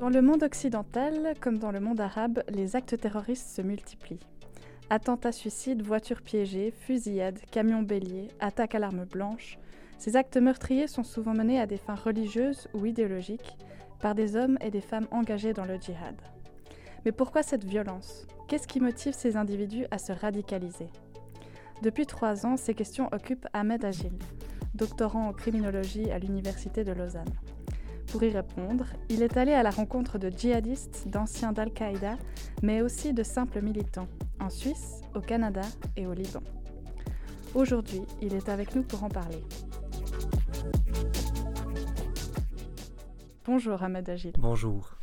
Dans le monde occidental, comme dans le monde arabe, les actes terroristes se multiplient. Attentats suicides, voitures piégées, fusillades, camions béliers, attaques à l'arme blanche, ces actes meurtriers sont souvent menés à des fins religieuses ou idéologiques par des hommes et des femmes engagés dans le djihad. Mais pourquoi cette violence? Qu'est-ce qui motive ces individus à se radicaliser? Depuis trois ans, ces questions occupent Ahmed Agil, doctorant en criminologie à l'Université de Lausanne. Pour y répondre, il est allé à la rencontre de djihadistes, d'anciens d'Al-Qaïda, mais aussi de simples militants, en Suisse, au Canada et au Liban. Aujourd'hui, il est avec nous pour en parler. Bonjour Ahmed Agil. Bonjour.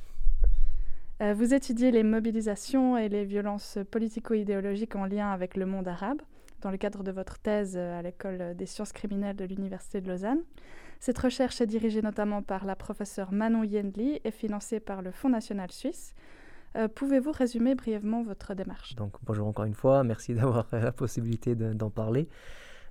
Euh, vous étudiez les mobilisations et les violences politico-idéologiques en lien avec le monde arabe dans le cadre de votre thèse euh, à l'école des sciences criminelles de l'Université de Lausanne. Cette recherche est dirigée notamment par la professeure Manon Yendli et financée par le Fonds national suisse. Euh, pouvez-vous résumer brièvement votre démarche? Donc bonjour encore une fois, merci d'avoir la possibilité d'en parler.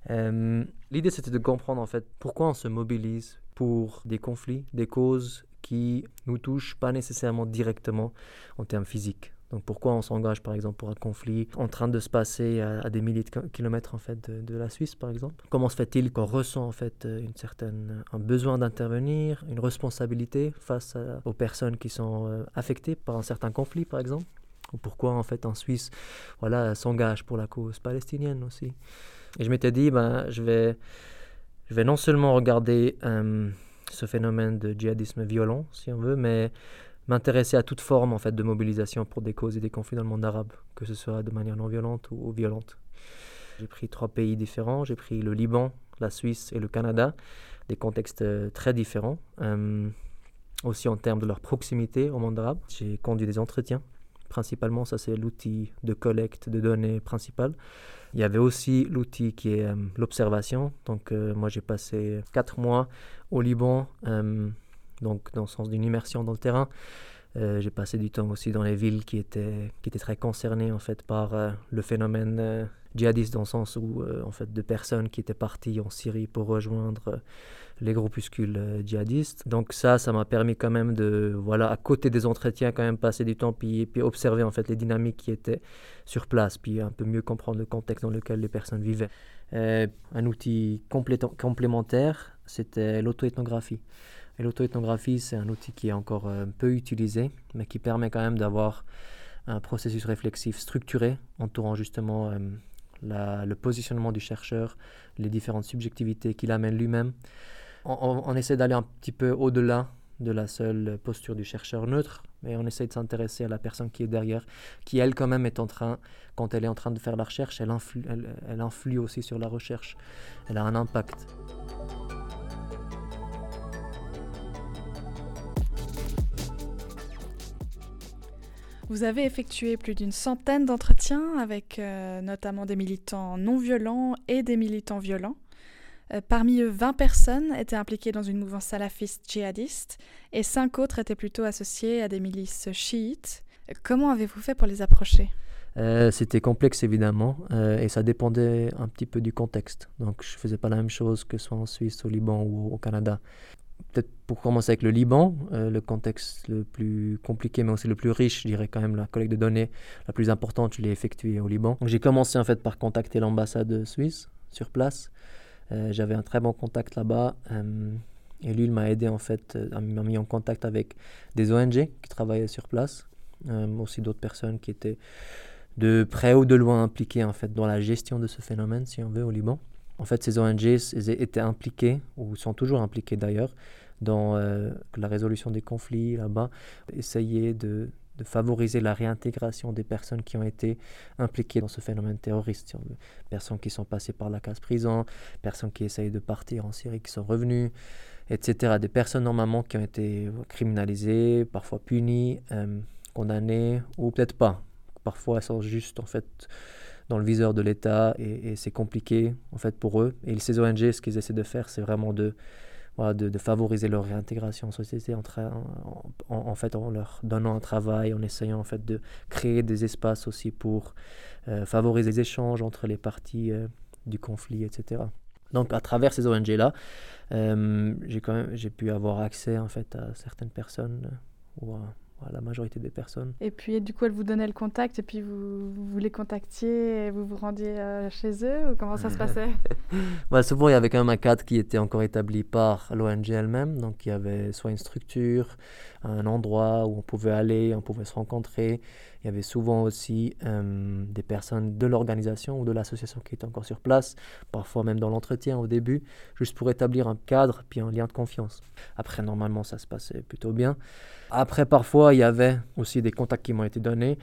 L'idée c'était de comprendre en fait pourquoi on se mobilise pour des conflits, des causes qui nous touchent pas nécessairement directement en termes physiques. Donc pourquoi on s'engage par exemple pour un conflit en train de se passer à, des milliers de kilomètres en fait de, la Suisse par exemple? Comment se fait-il qu'on ressent en fait une certaine un besoin d'intervenir, une responsabilité face aux personnes qui sont euh, affectées par un certain conflit par exemple? Ou pourquoi en fait en Suisse voilà s'engage pour la cause palestinienne aussi? Et je m'étais dit ben je vais je vais non seulement regarder euh, ce phénomène de djihadisme violent, si on veut, mais m'intéresser à toute forme en fait de mobilisation pour des causes et des conflits dans le monde arabe, que ce soit de manière non violente ou, violente. J'ai pris trois pays différents, j'ai pris le Liban, la Suisse et le Canada, des contextes euh, très différents, euh, aussi en termes de leur proximité au monde arabe. J'ai conduit des entretiens, principalement ça c'est l'outil de collecte de données principal. Il y avait aussi l'outil qui est euh, l'observation. Donc moi j'ai passé quatre mois au Liban donc dans le sens d'une immersion dans le terrain. Euh, j'ai passé du temps aussi dans les villes qui étaient, très concernées en fait par euh, le phénomène euh, djihadiste dans le sens où de personnes qui étaient parties en Syrie pour rejoindre les groupuscules djihadistes. Donc ça, ça m'a permis quand même de, voilà, à côté des entretiens, quand même passer du temps puis observer en fait les dynamiques qui étaient sur place, puis un peu mieux comprendre le contexte dans lequel les personnes vivaient. un outil complémentaire, c'était l'auto-ethnographie. Et l'auto-ethnographie, c'est un outil qui est encore euh, peu utilisé, mais qui permet quand même d'avoir un processus réflexif structuré, entourant justement euh, le positionnement du chercheur, les différentes subjectivités qu'il amène lui-même. On, essaie d'aller un petit peu au-delà de la seule posture du chercheur neutre, mais on essaie de s'intéresser à la personne qui est derrière, qui elle quand même est en train, quand elle est en train de faire la recherche, elle influe, elle influe aussi sur la recherche, elle a un impact. Vous avez effectué plus d'une centaine d'entretiens avec euh, notamment des militants non violents et des militants violents. Euh, parmi eux, 20 personnes étaient impliquées dans une mouvance salafiste djihadiste et 5 autres étaient plutôt associées à des milices chiites. Comment avez-vous fait pour les approcher? Euh, C'était complexe évidemment et ça dépendait un petit peu du contexte. Donc je faisais pas la même chose que soit en Suisse, au Liban ou au Canada peut-être pour commencer avec le Liban, euh, le contexte le plus compliqué mais aussi le plus riche, je dirais quand même la collecte de données la plus importante, je l'ai effectuée au Liban. j'ai commencé en fait par contacter l'ambassade suisse sur place. Euh, j'avais un très bon contact là-bas euh, et lui il m'a aidé en fait, m'a mis en contact avec des ONG qui travaillaient sur place, aussi d'autres personnes qui étaient de près ou de loin impliquées en fait dans la gestion de ce phénomène si on veut au Liban. En fait, ces ONG étaient impliquées, ou sont toujours impliquées d'ailleurs, dans euh, la résolution des conflits là-bas, essayer de, favoriser la réintégration des personnes qui ont été impliquées dans ce phénomène terroriste. Personnes qui sont passées par la case prison, personnes qui essayent de partir en Syrie, qui sont revenues, etc. Des personnes normalement qui ont été criminalisées, parfois punies, euh, condamnées, ou peut-être pas. Parfois elles sont juste en fait dans le viseur de l'État et, c'est compliqué en fait pour eux. Et ces ONG, ce qu'ils essaient de faire, c'est vraiment de, voilà, de, favoriser leur réintégration en société en, en, fait en leur donnant un travail, en essayant en fait de créer des espaces aussi pour euh, favoriser les échanges entre les parties euh, du conflit, etc. Donc à travers ces ONG là, euh, j'ai quand même j'ai pu avoir accès en fait à certaines personnes ou à la majorité des personnes. Et puis, du coup, elle vous donnait le contact et puis vous, vous les contactiez et vous vous rendiez euh, chez eux ou comment ça se passait? Bah, souvent, il y avait quand même un cadre qui était encore établi par l'ONG elle-même. Donc, il y avait soit une structure, un endroit où on pouvait aller, on pouvait se rencontrer. Il y avait souvent aussi euh, des personnes de l'organisation ou de l'association qui étaient encore sur place, parfois même dans l'entretien au début, juste pour établir un cadre puis un lien de confiance. Après, normalement, ça se passait plutôt bien. Après, parfois, il y avait aussi des contacts qui m'ont été donnés.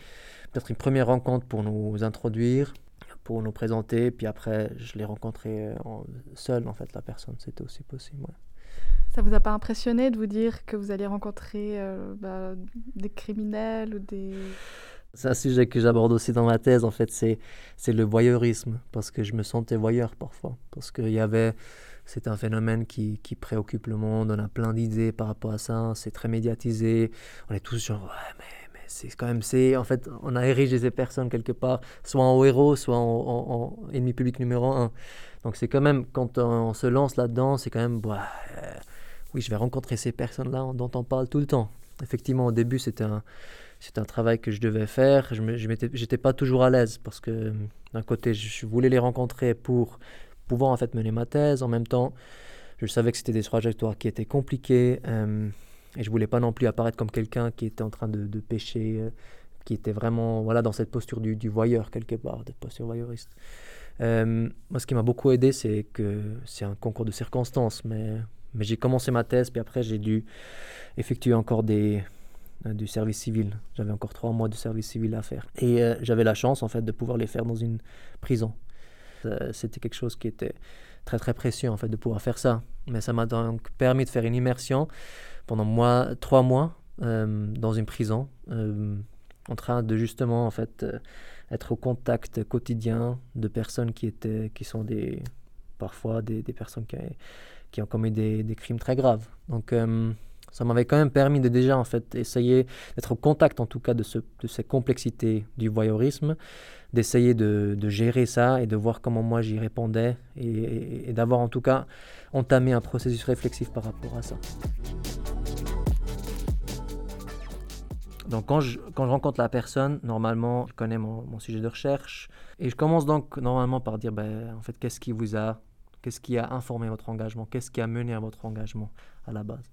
Peut-être une première rencontre pour nous introduire, pour nous présenter, puis après, je l'ai rencontré en, seul, en fait, la personne. C'était aussi possible. Ça vous a pas impressionné de vous dire que vous alliez rencontrer euh, bah, des criminels ou des... C'est un sujet que j'aborde aussi dans ma thèse, en fait, c'est, c'est le voyeurisme, parce que je me sentais voyeur parfois, parce qu'il y avait, c'est un phénomène qui, qui préoccupe le monde, on a plein d'idées par rapport à ça, c'est très médiatisé, on est tous genre, ouais, mais c'est quand même, c'est, en fait, on a érigé ces personnes quelque part, soit en héros, soit en, en- en ennemi public numéro un. Donc c'est quand même, quand on, se lance là-dedans, c'est quand même, bah, euh, oui, je vais rencontrer ces personnes-là dont on parle tout le temps. Effectivement, au début, c'était un, c'était un travail que je devais faire. Je m'étais, j'étais pas toujours à l'aise parce que d'un côté, je voulais les rencontrer pour pouvoir en fait mener ma thèse. En même temps, je savais que c'était des trajectoires qui étaient compliquées euh, et je voulais pas non plus apparaître comme quelqu'un qui était en train de, de pécher, euh, qui était vraiment voilà dans cette posture du, du voyeur quelque part, de posture voyeuriste. Euh, moi, ce qui m'a beaucoup aidé, c'est que c'est un concours de circonstances, mais, mais j'ai commencé ma thèse, puis après j'ai dû effectuer encore des, euh, du service civil. J'avais encore trois mois de service civil à faire. Et j'avais la chance, en fait, de pouvoir les faire dans une prison. C'était quelque chose qui était très, très précieux, en fait, de pouvoir faire ça. Mais ça m'a donc permis de faire une immersion pendant trois mois euh, dans une prison, euh, en train de justement, en fait, euh, être au contact quotidien de personnes qui, étaient, qui sont des, parfois des, personnes qui, qui ont commis des, crimes très graves. Donc, ça m'avait quand même permis de déjà en fait essayer d'être au contact en tout cas de, ce, de ces complexités du voyeurisme, d'essayer de, gérer ça et de voir comment moi j'y répondais et d'avoir en tout cas entamé un processus réflexif par rapport à ça. Donc quand je, quand je rencontre la personne, normalement, je connais mon, sujet de recherche et je commence donc normalement par dire, ben, en fait, qu'est-ce qui vous a, qu'est-ce qui a informé votre engagement, qu'est-ce qui a mené à votre engagement à la base?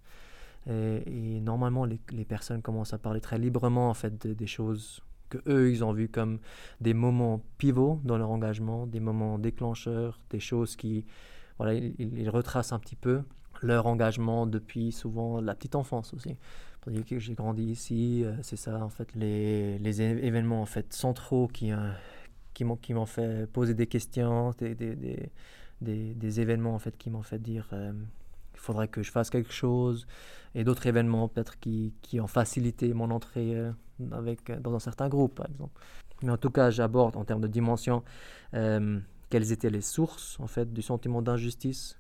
Et, normalement, les, les personnes commencent à parler très librement en fait de- des choses que eux ils ont vues comme des moments pivots dans leur engagement, des moments déclencheurs, des choses qui, voilà, ils retracent un petit peu leur engagement depuis souvent la petite enfance aussi. Dire que j'ai grandi ici, euh, c'est ça en fait les, les événements en fait centraux qui euh, qui m'ont fait poser des questions, des, des, des, des- événements en fait qui m'ont fait dire euh, il faudrait que je fasse quelque chose et d'autres événements peut-être qui, qui ont facilité mon entrée euh, avec, dans un certain groupe par exemple. Mais en tout cas, j'aborde en termes de dimension quelles étaient les sources en fait du sentiment d'injustice.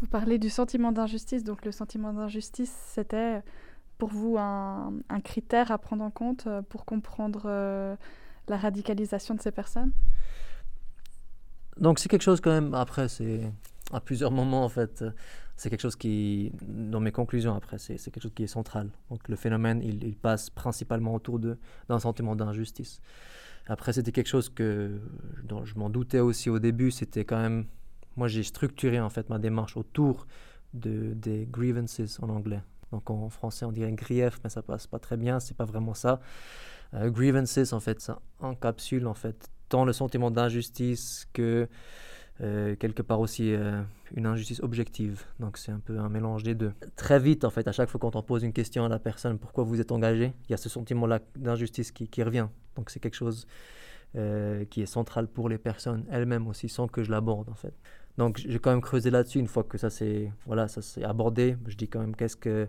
Vous parlez du sentiment d'injustice, donc le sentiment d'injustice, c'était pour vous un, critère à prendre en compte euh, pour comprendre euh, la radicalisation de ces personnes? Donc c'est quelque chose quand même, après c'est à plusieurs moments en fait, euh, c'est quelque chose qui, dans mes conclusions après, c'est quelque chose qui est central. Donc le phénomène, il, passe principalement autour d'un sentiment d'injustice. Après c'était quelque chose que, dont je m'en doutais aussi au début, c'était quand même, moi j'ai structuré en fait ma démarche autour de, des grievances en anglais. Donc en français on dirait grief, mais ça passe pas très bien, c'est pas vraiment ça. Euh, grievances en fait, ça encapsule en fait tant le sentiment d'injustice que euh, quelque part aussi euh, une injustice objective. Donc c'est un peu un mélange des deux. Très vite, en fait, à chaque fois quand on pose une question à la personne, pourquoi vous êtes engagé, il y a ce sentiment-là d'injustice qui, revient. Donc c'est quelque chose qui est central pour les personnes elles-mêmes aussi, sans que je l'aborde en fait. Donc j'ai quand même creusé là-dessus une fois que ça c'est voilà, s'est abordé. Je dis quand même qu'est-ce que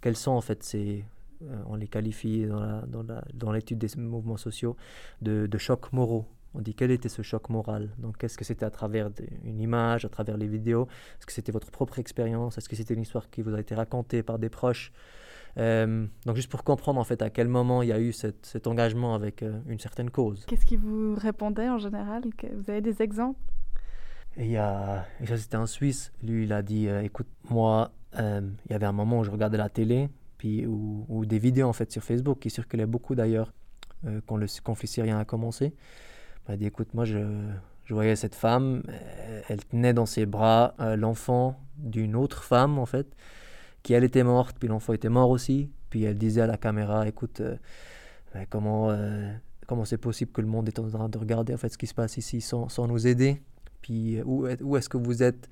quels sont en fait ces euh, on les qualifie dans la- dans la- dans l'étude des mouvements sociaux de, de chocs moraux. On dit quel était ce choc moral? Donc est-ce que c'était à travers une image, à travers les vidéos? Est-ce que c'était votre propre expérience? Est-ce que c'était une histoire qui vous a été racontée par des proches? Euh, Donc juste pour comprendre en fait à quel moment il y a eu cet engagement avec euh, une certaine cause. Qu'est-ce qui vous répondait en général? Vous avez des exemples? Et a, et ça c'était un Suisse, lui il a dit, euh, écoute, moi, euh, il y avait un moment où je regardais la télé, puis, ou, des vidéos en fait sur Facebook qui circulaient beaucoup d'ailleurs euh, quand le conflit syrien a commencé. Il m'a dit écoute, moi je, je voyais cette femme, elle tenait dans ses bras l'enfant d'une autre femme en fait, qui elle était morte, puis l'enfant était mort aussi, puis elle disait à la caméra écoute, ben, comment comment c'est possible que le monde est en train de regarder en fait ce qui se passe ici sans, sans nous aider? Puis où, est-ce que vous êtes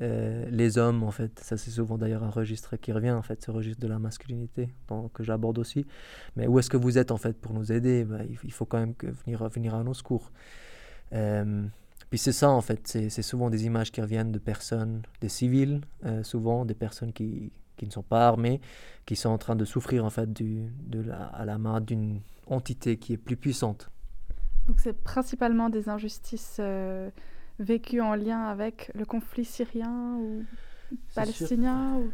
euh, les hommes, en fait, ça c'est souvent d'ailleurs un registre qui revient, en fait, ce registre de la masculinité que j'aborde aussi. Mais où est-ce que vous êtes, en fait, pour nous aider? Bah, il, faut quand même venir, à nos secours. Euh, puis c'est ça, en fait, c'est souvent des images qui reviennent de personnes, des civils, euh, souvent, des personnes qui, ne sont pas armées, qui sont en train de souffrir, en fait, à la main d'une entité qui est plus puissante. Donc c'est principalement des injustices vécu en lien avec le conflit syrien ou palestinien ou...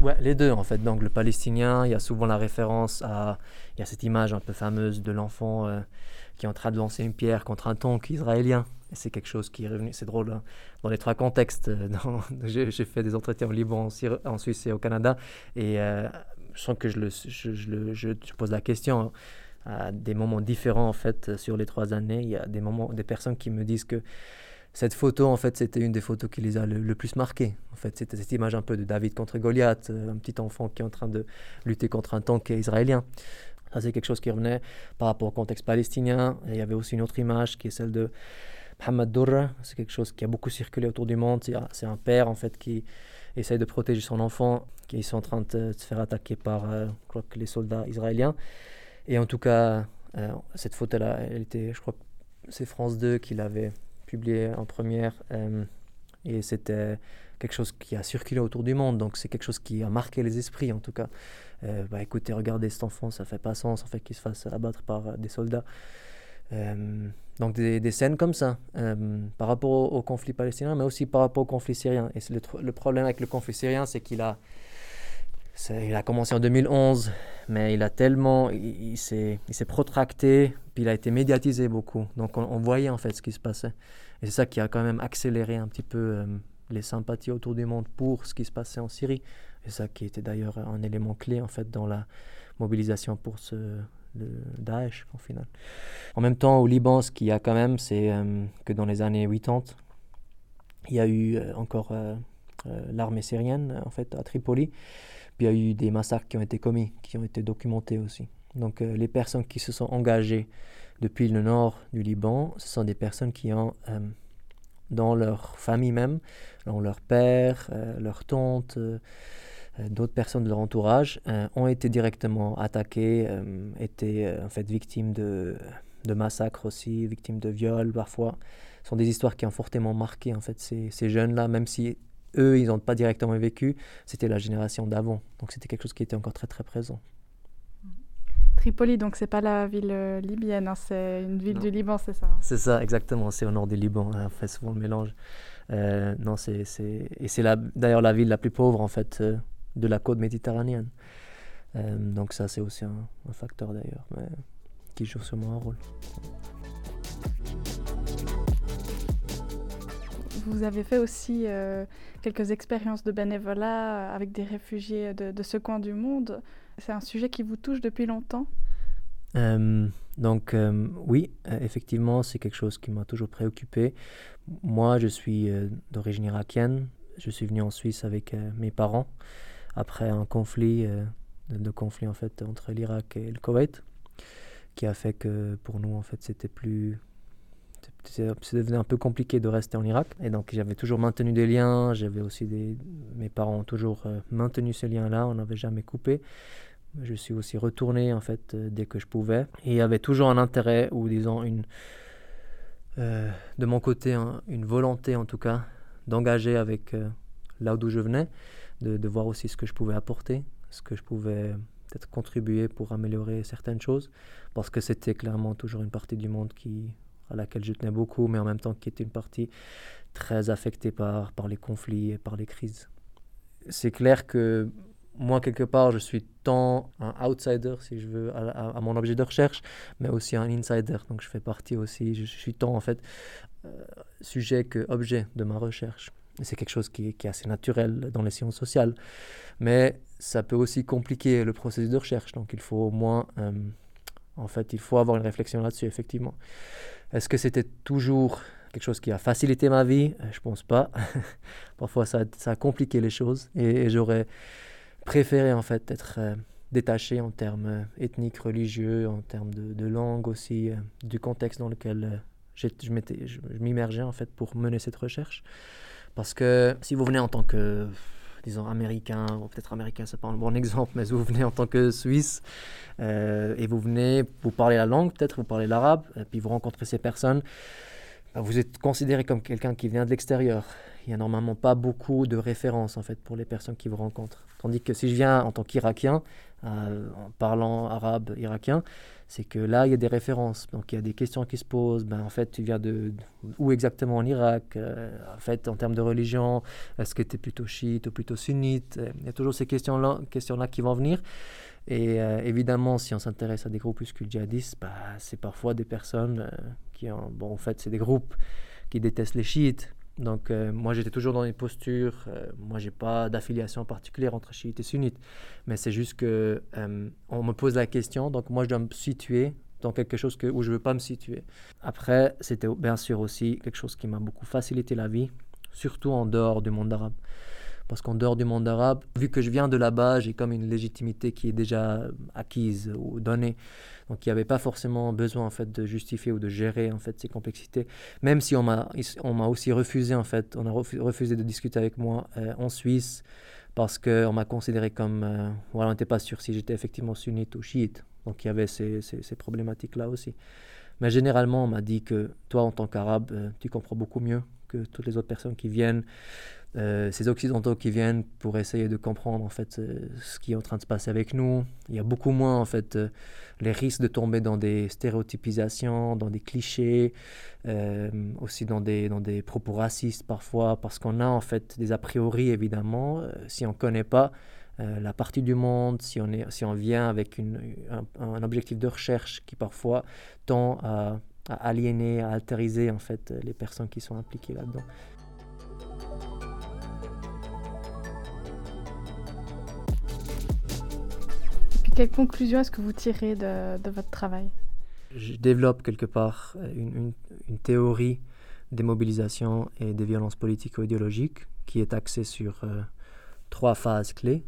Ouais, les deux en fait. Donc le palestinien, il y a souvent la référence à, il y a cette image un peu fameuse de l'enfant euh, qui est en train de lancer une pierre contre un tank israélien. Et c'est quelque chose qui est revenu, c'est drôle, hein. dans les trois contextes. Euh, j'ai, fait des entretiens au Liban, en, Suisse et au Canada, et euh, je sens que je, le, je, je, je, pose la question à des moments différents en fait sur les trois années. Il y a des moments, des personnes qui me disent que cette photo, en fait, c'était une des photos qui les a le, plus marqués. En fait, c'était cette image un peu de David contre Goliath, euh, un petit enfant qui est en train de lutter contre un tank israélien. Ça, c'est quelque chose qui revenait par rapport au contexte palestinien. Il y avait aussi une autre image qui est celle de Mohamed Dourra. C'est quelque chose qui a beaucoup circulé autour du monde. C'est un père, en fait, qui essaye de protéger son enfant, qui est en train de se faire attaquer par, euh, je crois les soldats israéliens. Et en tout cas, euh, cette photo-là, elle était, je crois c'est France 2 qui l'avait publié en première. Euh, et c'était quelque chose qui a circulé autour du monde. Donc c'est quelque chose qui a marqué les esprits en tout cas. Euh, bah, écoutez, regardez cet enfant, ça fait pas sens en fait qu'il se fasse abattre par euh, des soldats. donc des, scènes comme ça, par rapport au, conflit palestinien, mais aussi par rapport au conflit syrien. Et le, problème avec le conflit syrien, c'est qu'il a, il a commencé en 2011, mais il a tellement, il, il s'est protracté, puis il a été médiatisé beaucoup. Donc on, voyait en fait ce qui se passait. Et c'est ça qui a quand même accéléré un petit peu euh, les sympathies autour du monde pour ce qui se passait en Syrie. Et ça qui était d'ailleurs un élément clé en fait dans la mobilisation pour ce, le Daesh final. En même temps, au Liban, ce qu'il y a quand même, c'est euh, que dans les années 80, il y a eu euh, encore l'armée syrienne en fait à Tripoli il y a eu des massacres qui ont été commis, qui ont été documentés aussi. Donc euh, les personnes qui se sont engagées depuis le nord du Liban, ce sont des personnes qui ont, euh, dans leur famille même, dans leur père, euh, leur tante, d'autres personnes de leur entourage, ont été directement attaquées, étaient en fait victimes de, massacres aussi, victimes de viols parfois. Ce sont des histoires qui ont fortement marqué en fait ces jeunes-là, même si eux, ils n'ont pas directement vécu, c'était la génération d'avant. Donc c'était quelque chose qui était encore très très présent. Tripoli, donc c'est pas la ville euh, libyenne, hein, c'est une ville du Liban, c'est ça hein? C'est ça, exactement, c'est au nord du Liban, hein, on fait souvent le mélange. Euh, non, c'est, Et c'est d'ailleurs la ville la plus pauvre en fait euh, de la côte méditerranéenne. donc ça c'est aussi un, un facteur d'ailleurs, qui joue sûrement un rôle. Vous avez fait aussi euh, quelques expériences de bénévolat avec des réfugiés de, ce coin du monde. C'est un sujet qui vous touche depuis longtemps? Euh, donc euh, oui, effectivement, c'est quelque chose qui m'a toujours préoccupé. Moi, je suis d'origine irakienne. Je suis venu en Suisse avec mes parents après un conflit, de conflit en fait entre l'Irak et le Koweït, qui a fait que pour nous en fait c'était plus c'est devenu un peu compliqué de rester en Irak. Et donc j'avais toujours maintenu des liens, j'avais aussi des... Mes parents ont toujours euh, maintenu ce lien-là, on n'avait jamais coupé. Je suis aussi retourné en fait euh, dès que je pouvais. Et il y avait toujours un intérêt, ou disons une... Euh, de mon côté, une volonté en tout cas, d'engager avec là d'où je venais, de, de, voir aussi ce que je pouvais apporter, ce que je pouvais peut-être contribuer pour améliorer certaines choses, parce que c'était clairement toujours une partie du monde qui à laquelle je tenais beaucoup, mais en même temps qui était une partie très affectée par, par les conflits et par les crises. C'est clair que moi, quelque part, je suis tant un outsider, si je veux, à, mon objet de recherche, mais aussi un insider. Donc, je fais partie aussi, je, suis tant, en fait, euh, sujet que objet de ma recherche. C'est quelque chose qui, est assez naturel dans les sciences sociales. Mais ça peut aussi compliquer le processus de recherche. Donc il faut au moins, euh, en fait, il faut avoir une réflexion là-dessus, effectivement. Est-ce que c'était toujours quelque chose qui a facilité ma vie? Euh, Je pense pas. Parfois, ça, a compliqué les choses et, j'aurais préféré, en fait, être euh, détaché en termes ethniques, religieux, en termes de, langue aussi, du contexte dans lequel je m'immergeais, en fait, pour mener cette recherche. Parce que si vous venez en tant que disons, américain, ou peut-être américain, c'est pas un bon exemple, mais vous venez en tant que Suisse, euh, et vous venez, vous parlez la langue, peut-être vous parlez l'arabe, et puis vous rencontrez ces personnes, bah, vous êtes considéré comme quelqu'un qui vient de l'extérieur. Il n'y a normalement pas beaucoup de références, en fait, pour les personnes qui vous rencontrent. Tandis que si je viens en tant qu'Irakien, euh, en parlant arabe irakien, c'est que là, il y a des références. Donc, il y a des questions qui se posent. Ben, en fait, tu viens de, où exactement en Irak euh, En fait, en termes de religion, est-ce que tu es plutôt chiite ou plutôt sunnite? Il y a toujours ces questions-là questions -là qui vont venir. Et euh, évidemment, si on s'intéresse à des groupuscules djihadistes, bah, c'est parfois des personnes qui ont... Bon, en fait, c'est des groupes qui détestent les chiites, donc euh, moi j'étais toujours dans les postures, euh, moi j'ai pas d'affiliation particulière entre chiites et sunnites, mais c'est juste que euh, on me pose la question, donc moi je dois me situer dans quelque chose que, où je veux pas me situer. Après c'était bien sûr aussi quelque chose qui m'a beaucoup facilité la vie, surtout en dehors du monde arabe. Parce qu'en dehors du monde arabe, vu que je viens de là-bas, j'ai comme une légitimité qui est déjà acquise ou donnée. Donc il n'y avait pas forcément besoin en fait de justifier ou de gérer en fait ces complexités. Même si on m'a on m'a aussi refusé en fait, on a refusé de discuter avec moi euh, en Suisse parce qu'on m'a considéré comme euh, voilà on n'était pas sûr si j'étais effectivement sunnite ou chiite. Donc il y avait ces, ces, problématiques là aussi. Mais généralement on m'a dit que toi en tant qu'arabe euh, tu comprends beaucoup mieux que toutes les autres personnes qui viennent euh, ces occidentaux qui viennent pour essayer de comprendre en fait euh, ce qui est en train de se passer avec nous. Il y a beaucoup moins en fait euh, les risques de tomber dans des stéréotypisations, dans des clichés, aussi dans des, dans des propos racistes parfois, parce qu'on a en fait des a priori évidemment. si on ne connaît pas la partie du monde, si on, est, si on vient avec une, un, objectif de recherche qui parfois tend à, aliéner, à altériser en fait les personnes qui sont impliquées là-dedans. Quelle conclusion est-ce que vous tirez de, votre travail? Je développe quelque part euh, une, une, théorie des mobilisations et des violences politiques ou idéologiques qui est axée sur euh, trois phases clés.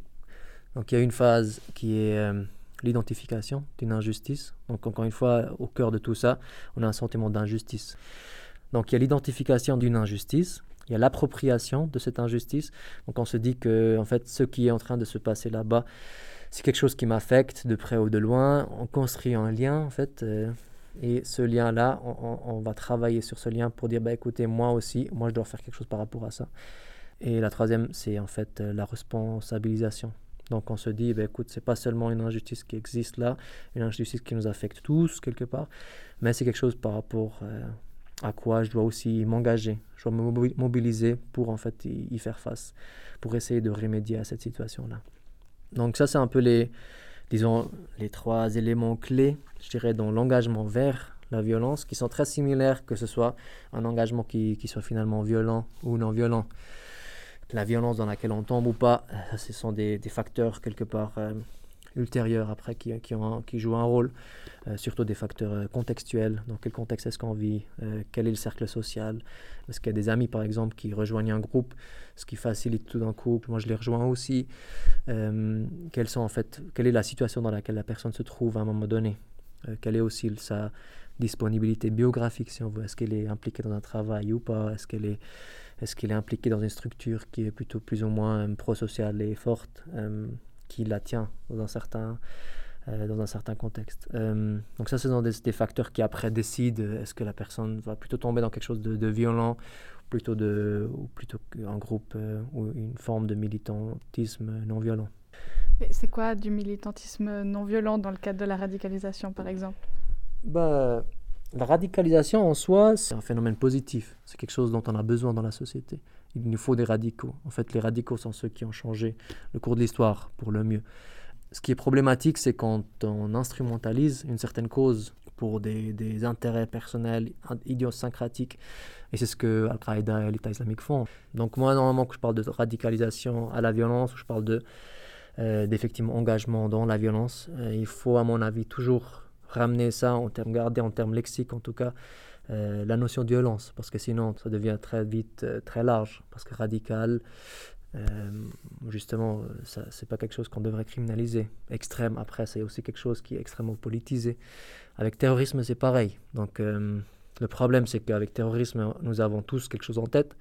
Donc il y a une phase qui est euh, l'identification d'une injustice. Donc encore une fois, au cœur de tout ça, on a un sentiment d'injustice. Donc il y a l'identification d'une injustice, il y a l'appropriation de cette injustice. Donc on se dit que en fait ce qui est en train de se passer là-bas, c'est quelque chose qui m'affecte de près ou de loin. On construit un lien, en fait. Euh, et ce lien-là, on, va travailler sur ce lien pour dire, bah, écoutez, moi aussi, moi, je dois faire quelque chose par rapport à ça. Et la troisième, c'est en fait euh, la responsabilisation. Donc on se dit, bah, écoute, c'est pas seulement une injustice qui existe là, une injustice qui nous affecte tous quelque part, mais c'est quelque chose par rapport euh, à quoi je dois aussi m'engager. Je dois me mobiliser pour en fait y faire face, pour essayer de remédier à cette situation-là. Donc ça, c'est un peu les, disons, les trois éléments clés, je dirais, dans l'engagement vers la violence, qui sont très similaires, que ce soit un engagement qui, qui soit finalement violent ou non violent. La violence dans laquelle on tombe ou pas, ce sont des, des facteurs quelque part euh, ultérieurs après qui, qui, jouent un rôle, euh, surtout des facteurs euh, contextuels. Dans quel contexte est-ce qu'on vit? Euh, Quel est le cercle social? Est-ce qu'il y a des amis, par exemple, qui rejoignent un groupe, ce qui facilite tout d'un coup? Moi, je les rejoins aussi. quelles sont, en fait, quelle est la situation dans laquelle la personne se trouve à un moment donné? Quelle est aussi sa disponibilité biographique, si on veut? Est-ce qu'elle est impliquée dans un travail ou pas? Est-ce qu'elle est est-ce qu'elle est impliquée dans une structure qui est plutôt plus ou moins pro-sociale et forte? Qui la tient dans un certain, euh, dans un certain contexte. Euh, donc ça, ce sont des, des, facteurs qui après décident est-ce que la personne va plutôt tomber dans quelque chose de, violent, plutôt de, ou plutôt qu'un groupe euh, ou une forme de militantisme non violent. C'est quoi du militantisme non violent dans le cadre de la radicalisation, par exemple? Bah, La radicalisation en soi, c'est un phénomène positif. C'est quelque chose dont on a besoin dans la société il nous faut des radicaux. En fait, les radicaux sont ceux qui ont changé le cours de l'histoire pour le mieux. Ce qui est problématique, c'est quand on instrumentalise une certaine cause pour des, des intérêts personnels, idiosyncratiques. Et c'est ce que Al-Qaïda et l'État islamique font. Donc moi, normalement, que je parle de radicalisation à la violence, je parle de d'effectivement engagement dans la violence. il faut, à mon avis, toujours ramener ça en termes, garder en termes lexiques en tout cas, la notion de violence, parce que sinon ça devient très vite très large, parce que radical, euh, justement, ça, c'est pas quelque chose qu'on devrait criminaliser. Extrême, après, c'est aussi quelque chose qui est extrêmement politisé. Avec terrorisme, c'est pareil. Donc, euh, le problème, c'est qu'avec terrorisme, nous avons tous quelque chose en tête.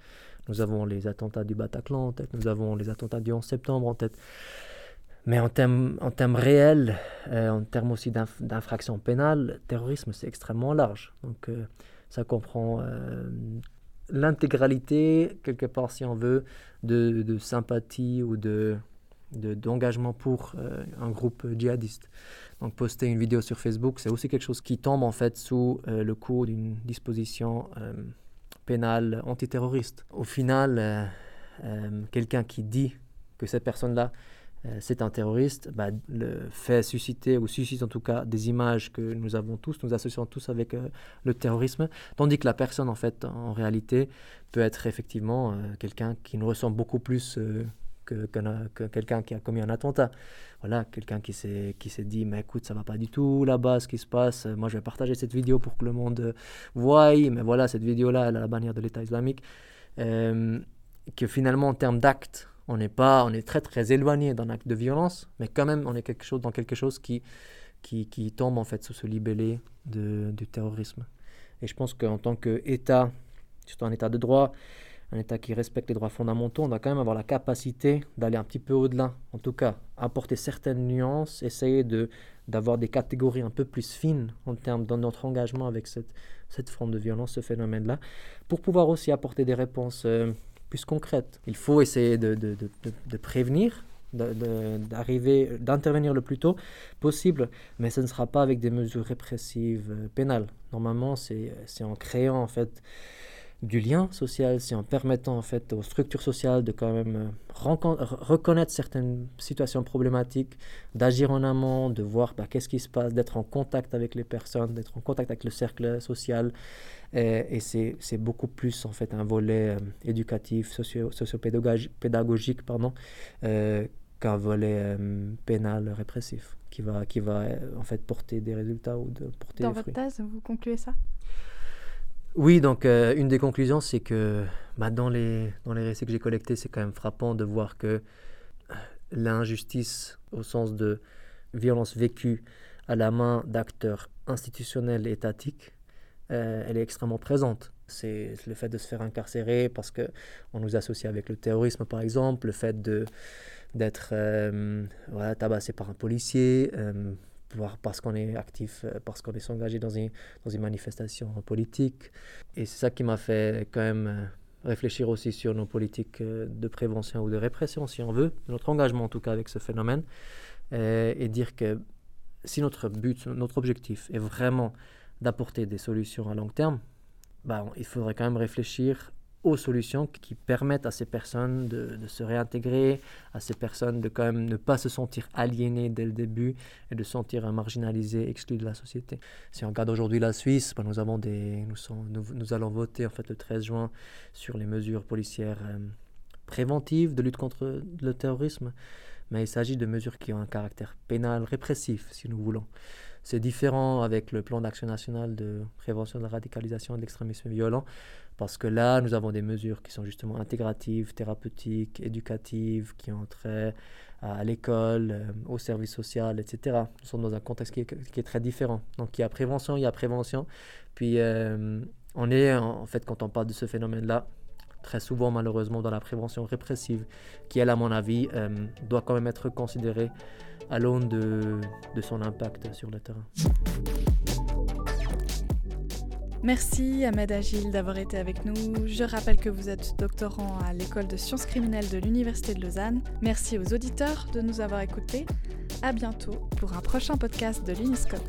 Nous avons les attentats du Bataclan en tête, nous avons les attentats du 11 septembre en tête. Mais en termes, en termes réels, euh, en termes aussi d'infraction pénale, terrorisme, c'est extrêmement large. Donc, ça comprend l'intégralité, quelque part, si on veut, de, de sympathie ou de, d'engagement pour euh, un groupe djihadiste. Donc poster une vidéo sur Facebook, c'est aussi quelque chose qui tombe en fait sous euh, le coup d'une disposition euh, pénale antiterroriste. Au final, quelqu'un qui dit que cette personne-là euh, c'est un terroriste, bah, le fait susciter, ou suscite en tout cas, des images que nous avons tous, nous associons tous avec euh, le terrorisme, tandis que la personne, en fait, en réalité, peut être effectivement euh, quelqu'un qui nous ressemble beaucoup plus que, que, quelqu'un qui a commis un attentat. Voilà, quelqu'un qui s'est, dit, mais écoute, ça va pas du tout là-bas, ce qui se passe, moi je vais partager cette vidéo pour que le monde voie, mais voilà, cette vidéo-là, elle a la bannière de l'État islamique, que finalement, en termes d'actes, on n'est pas, on est très très éloigné d'un acte de violence, mais quand même on est quelque chose, dans quelque chose qui, qui, qui tombe en fait sous ce libellé de, du terrorisme. Et je pense qu'en tant qu'État, surtout un État de droit, un État qui respecte les droits fondamentaux, on doit quand même avoir la capacité d'aller un petit peu au-delà, en tout cas, apporter certaines nuances, essayer de d'avoir des catégories un peu plus fines en termes de notre engagement avec cette, cette forme de violence, ce phénomène-là, pour pouvoir aussi apporter des réponses euh, plus concrète. Il faut essayer de, de, de, de prévenir, d'arriver, d'intervenir le plus tôt possible, mais ce ne sera pas avec des mesures répressives euh, pénales. Normalement, c'est en créant en fait du lien social, c'est en permettant en fait aux structures sociales de quand même euh, reconnaître certaines situations problématiques, d'agir en amont, de voir bah, qu'est-ce qui se passe, d'être en contact avec les personnes, d'être en contact avec le cercle social. Et, c'est beaucoup plus en fait un volet euh, éducatif, socio, socio-pédagogique, pardon, euh, qu'un volet pénal répressif qui va, qui va en fait porter des résultats ou de porter Dans votre thèse, vous concluez ça? Oui, donc euh, une des conclusions, c'est que bah, dans, les, dans les récits que j'ai collectés, c'est quand même frappant de voir que euh, l'injustice, au sens de violence vécue à la main d'acteurs institutionnels et étatiques, euh, elle est extrêmement présente. C'est le fait de se faire incarcérer parce qu'on nous associe avec le terrorisme, par exemple, le fait d'être voilà, tabassé par un policier, parce qu'on est actif, euh, parce qu'on est engagé dans une, dans une manifestation politique. Et c'est ça qui m'a fait quand même euh, réfléchir aussi sur nos politiques euh, de prévention ou de répression, si on veut, notre engagement en tout cas avec ce phénomène, et dire que si notre but, notre objectif est vraiment d'apporter des solutions à long terme, bah, il faudrait quand même réfléchir aux solutions qui permettent à ces personnes de, se réintégrer, à ces personnes de quand même ne pas se sentir aliénées dès le début et de se sentir marginalisées, exclues de la société. Si on regarde aujourd'hui la Suisse, ben nous, avons des, nous, nous, allons voter en fait le 13 juin sur les mesures policières euh, préventives de lutte contre le terrorisme, mais il s'agit de mesures qui ont un caractère pénal, répressif, si nous voulons. C'est différent avec le plan d'action national de prévention de la radicalisation et de l'extrémisme violent, parce que là, nous avons des mesures qui sont justement intégratives, thérapeutiques, éducatives, qui ont trait à l'école, euh, au service social, etc. Nous sommes dans un contexte qui est, très différent. Donc il y a prévention, il y a prévention. Puis euh, on est, en fait, quand on parle de ce phénomène-là, très souvent malheureusement dans la prévention répressive, qui elle, à mon avis, euh, doit quand même être considérée à l'aune de, son impact sur le terrain. Merci Ahmed Agil d'avoir été avec nous. Je rappelle que vous êtes doctorant à l'école de sciences criminelles de l'Université de Lausanne. Merci aux auditeurs de nous avoir écoutés. À bientôt pour un prochain podcast de l'Uniscope.